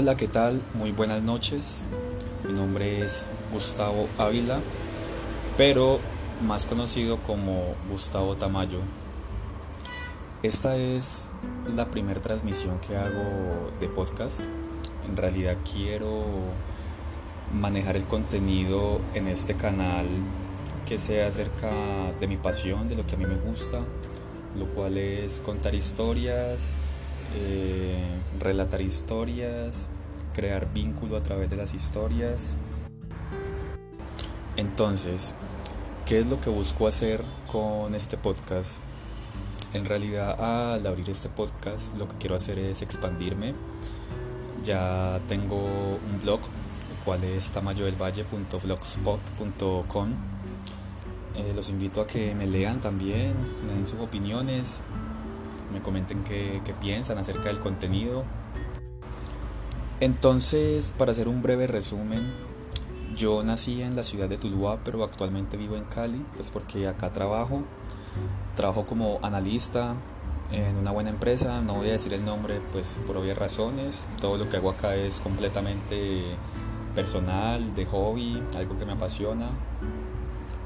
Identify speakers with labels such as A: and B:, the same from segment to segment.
A: Hola, ¿qué tal? Muy buenas noches. Mi nombre es Gustavo Ávila, pero más conocido como Gustavo Tamayo. Esta es la primera transmisión que hago de podcast. En realidad quiero manejar el contenido en este canal que sea acerca de mi pasión, de lo que a mí me gusta, lo cual es contar historias, eh, relatar historias, crear vínculo a través de las historias. Entonces, ¿qué es lo que busco hacer con este podcast? En realidad, al abrir este podcast, lo que quiero hacer es expandirme. Ya tengo un blog, el cual es tamayodelvalle.blogspot.com. Eh, los invito a que me lean también, me den sus opiniones, me comenten qué, piensan acerca del contenido. Entonces, para hacer un breve resumen, yo nací en la ciudad de Tuluá, pero actualmente vivo en Cali, pues porque acá trabajo. Trabajo como analista en una buena empresa, no voy a decir el nombre pues por obvias razones. Todo lo que hago acá es completamente personal, de hobby, algo que me apasiona.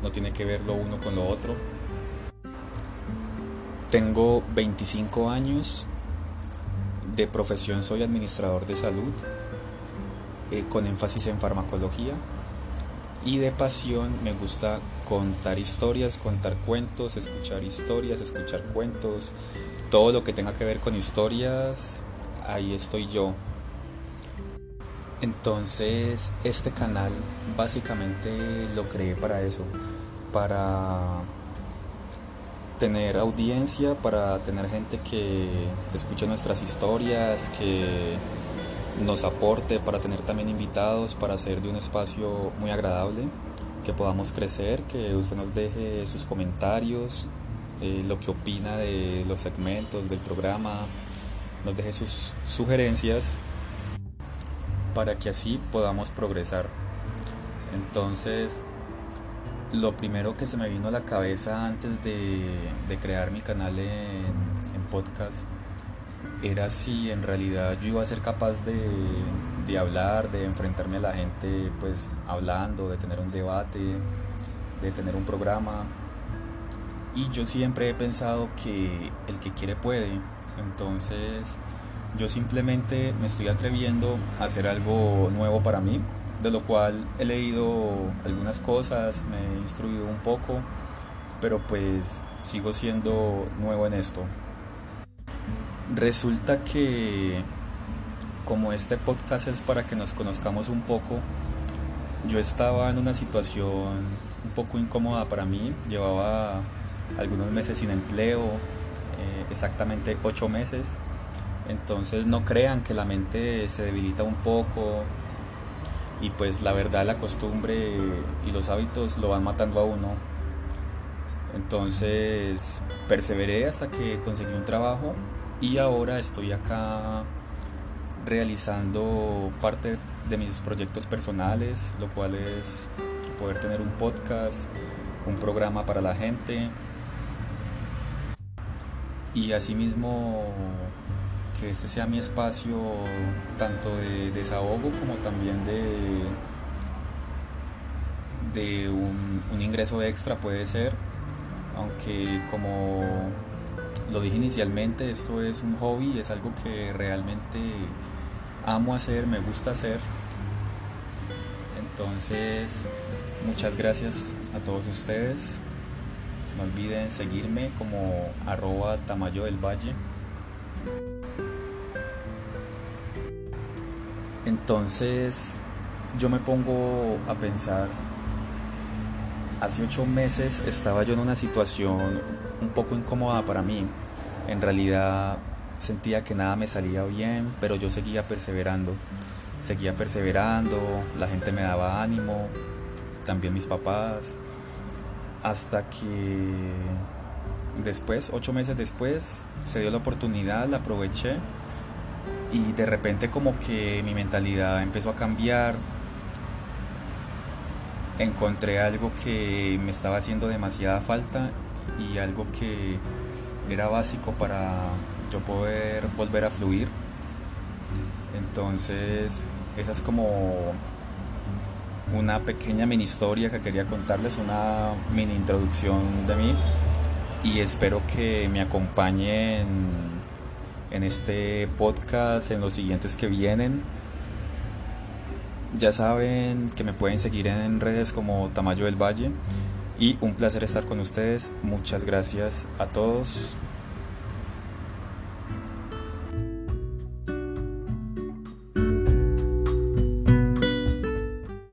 A: No tiene que ver lo uno con lo otro. Tengo 25 años, de profesión soy administrador de salud, eh, con énfasis en farmacología, y de pasión me gusta contar historias, contar cuentos, escuchar historias, escuchar cuentos, todo lo que tenga que ver con historias, ahí estoy yo. Entonces este canal básicamente lo creé para eso, para tener audiencia, para tener gente que escuche nuestras historias, que nos aporte, para tener también invitados, para hacer de un espacio muy agradable, que podamos crecer, que usted nos deje sus comentarios, eh, lo que opina de los segmentos del programa, nos deje sus sugerencias para que así podamos progresar. Entonces, lo primero que se me vino a la cabeza antes de, crear mi canal en, podcast era si en realidad yo iba a ser capaz de, hablar, de enfrentarme a la gente pues hablando, de tener un debate, de tener un programa. Y yo siempre he pensado que el que quiere puede. Entonces yo simplemente me estoy atreviendo a hacer algo nuevo para mí, de lo cual he leído algunas cosas, me he instruido un poco, pero pues sigo siendo nuevo en esto. Resulta que como este podcast es para que nos conozcamos un poco, yo estaba en una situación un poco incómoda para mí, llevaba algunos meses sin empleo, eh, exactamente ocho meses, entonces no crean que la mente se debilita un poco, y pues la verdad la costumbre y los hábitos lo van matando a uno. Entonces perseveré hasta que conseguí un trabajo y ahora estoy acá realizando parte de mis proyectos personales, lo cual es poder tener un podcast, un programa para la gente y asimismo que este sea mi espacio tanto de desahogo como también de, de un, ingreso extra puede ser, aunque como lo dije inicialmente, esto es un hobby, es algo que realmente amo hacer, me gusta hacer. Entonces, muchas gracias a todos ustedes. No olviden seguirme como arroba tamayo del valle. Entonces yo me pongo a pensar, hace ocho meses estaba yo en una situación un poco incómoda para mí. En realidad sentía que nada me salía bien, pero yo seguía perseverando. Seguía perseverando, la gente me daba ánimo, también mis papás, hasta que después, ocho meses después, se dio la oportunidad, la aproveché y de repente como que mi mentalidad empezó a cambiar. Encontré algo que me estaba haciendo demasiada falta y algo que era básico para yo poder volver a fluir. Entonces, esa es como una pequeña mini historia que quería contarles, una mini introducción de mí y espero que me acompañen en este podcast, en los siguientes que vienen. Ya saben que me pueden seguir en redes como Tamayo del Valle y un placer estar con ustedes. Muchas gracias a todos.